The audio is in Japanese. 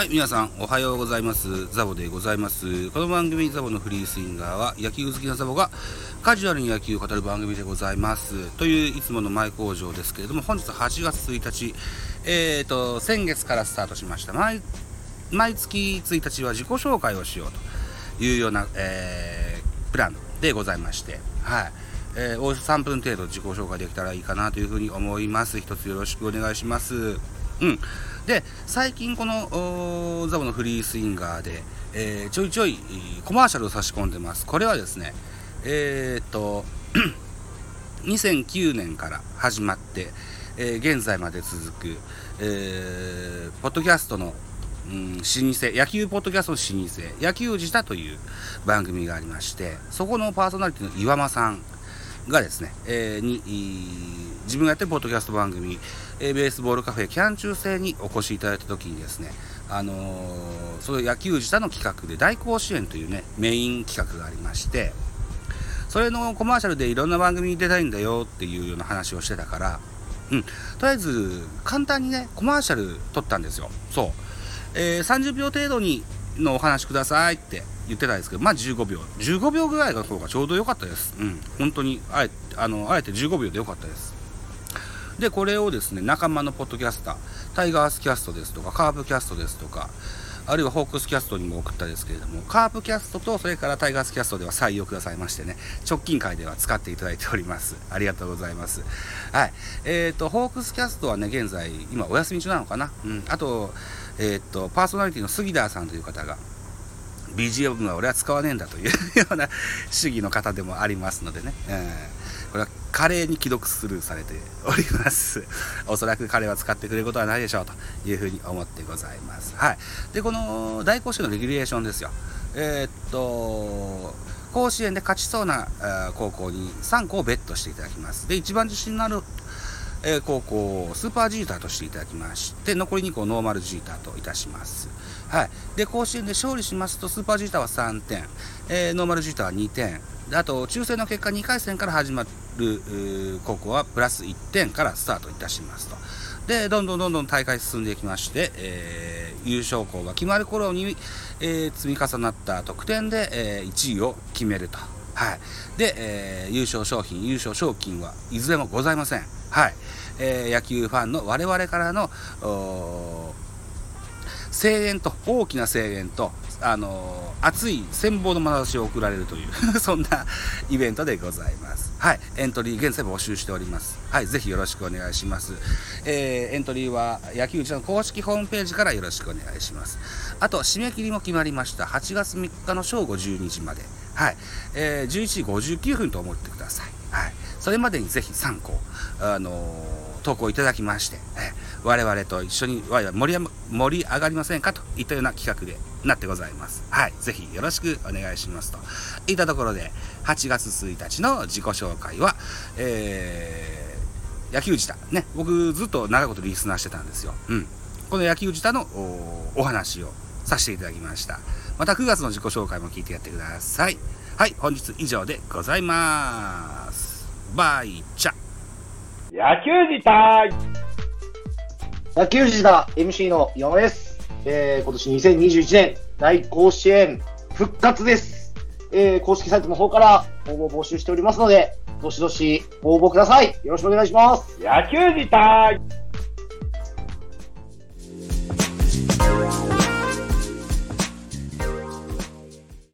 はい、皆さん、おはようございます。ザボでございます。この番組、ザボのフリースインガーは、野球好きなザボがカジュアルに野球を語る番組でございます。という、いつもの前工場ですけれども、本日8月1日、えーと、先月からスタートしました。毎毎月1日は自己紹介をしようというような、えープランでございまして、はい。えーおよそ3分程度自己紹介できたらいいかなというふうに思います。一つよろしくお願いします。うん。で、最近このザボのフリースインガーで、えーちょいちょいコマーシャルを差し込んでます。これはですね、えーっと、2009年から始まって、えー現在まで続く、えーポッドキャストの、うん、老舗、野球ポッドキャストの老舗、野球自体という番組がありまして、そこのパーソナリティの岩間さんがですね、えーに、自分がやってるポッドキャスト番組、えーベースボールカフェキャン中制にお越しいただいた時にですね、あのーその野球自体の企画で大甲子園というね、メイン企画がありまして、それのコマーシャルでいろんな番組に出たいんだよっていうような話をしてたから、うん、とりあえず簡単にね、コマーシャル撮ったんですよ。そう。えー30秒程度にのお話くださいって言ってたんですけど、まあ15秒。15秒ぐらいの方がちょうど良かったです。うん。本当に、あえあのあえて15秒で良かったです。で、これをですね、仲間のポッドキャスター、タイガースキャストですとか、カープキャストですとか、あるいはホークスキャストにも送ったですけれども、カープキャストとそれからタイガースキャストでは採用くださいましてね、直近会では使っていただいております。ありがとうございます。はい。えっ、と、ホークスキャストはね、現在、今お休み中なのかな？うん。あと、えっ、と、パーソナリティの杉田さんという方が、BGM は俺は使わねえんだというような主義の方でもありますのでね、うんこれは華麗に既読スルーされております。おそらく彼は使ってくれることはないでしょうというふうに思ってございます。はい。で、この大甲子園のレギュレーションですよ。えーっと、甲子園で勝ちそうなあ高校に3校をベットしていただきます。で、一番自信のあるえー高校スーパージーターとしていただきまして、残り2個ノーマルジーターといたします。はい。で、甲子園で勝利しますと、スーパージーターは3点、えーノーマルジーターは2点、あと、抽選の結果2回戦から始まる高校はプラス1点からスタートいたしますと。で、どんどんどんどん大会進んでいきまして、えー優勝校が決まる頃に、えー積み重なった得点で、え1位を決めると。はい。で、えー優勝商品、優勝賞金はいずれもございません。はい。えー野球ファンの我々からの、声援と、大きな声援と、あのー熱い羨望の眼差しを送られるという、そんなイベントでございます。はい。エントリー現在募集しております。はい。ぜひよろしくお願いします。えーエントリーは野球場の公式ホームページからよろしくお願いします。あと、締め切りも決まりました。8月3日の正午12時まで。はい。えー11時59分と思ってください。はい。それまでにぜひ3個、あのー投稿いただきまして、えー我々と一緒に盛り盛り上がりませんかといったような企画でなってございます。はい。ぜひよろしくお願いしますと。いったところで、8月1日の自己紹介は、えー野球自体ね、僕ずっと長いことリスナーしてたんですよ。うん。この野球自体のおお話をさせていただきました。また9月の自己紹介も聞いてやってください。はい、本日以上でございます。バイチャ。野球自体野球児だ MC の山根です。えー、今年2021年大甲子園復活です。えー、公式サイトの方から応募を募集しておりますので、どしどし応募ください。よろしくお願いします。野球自体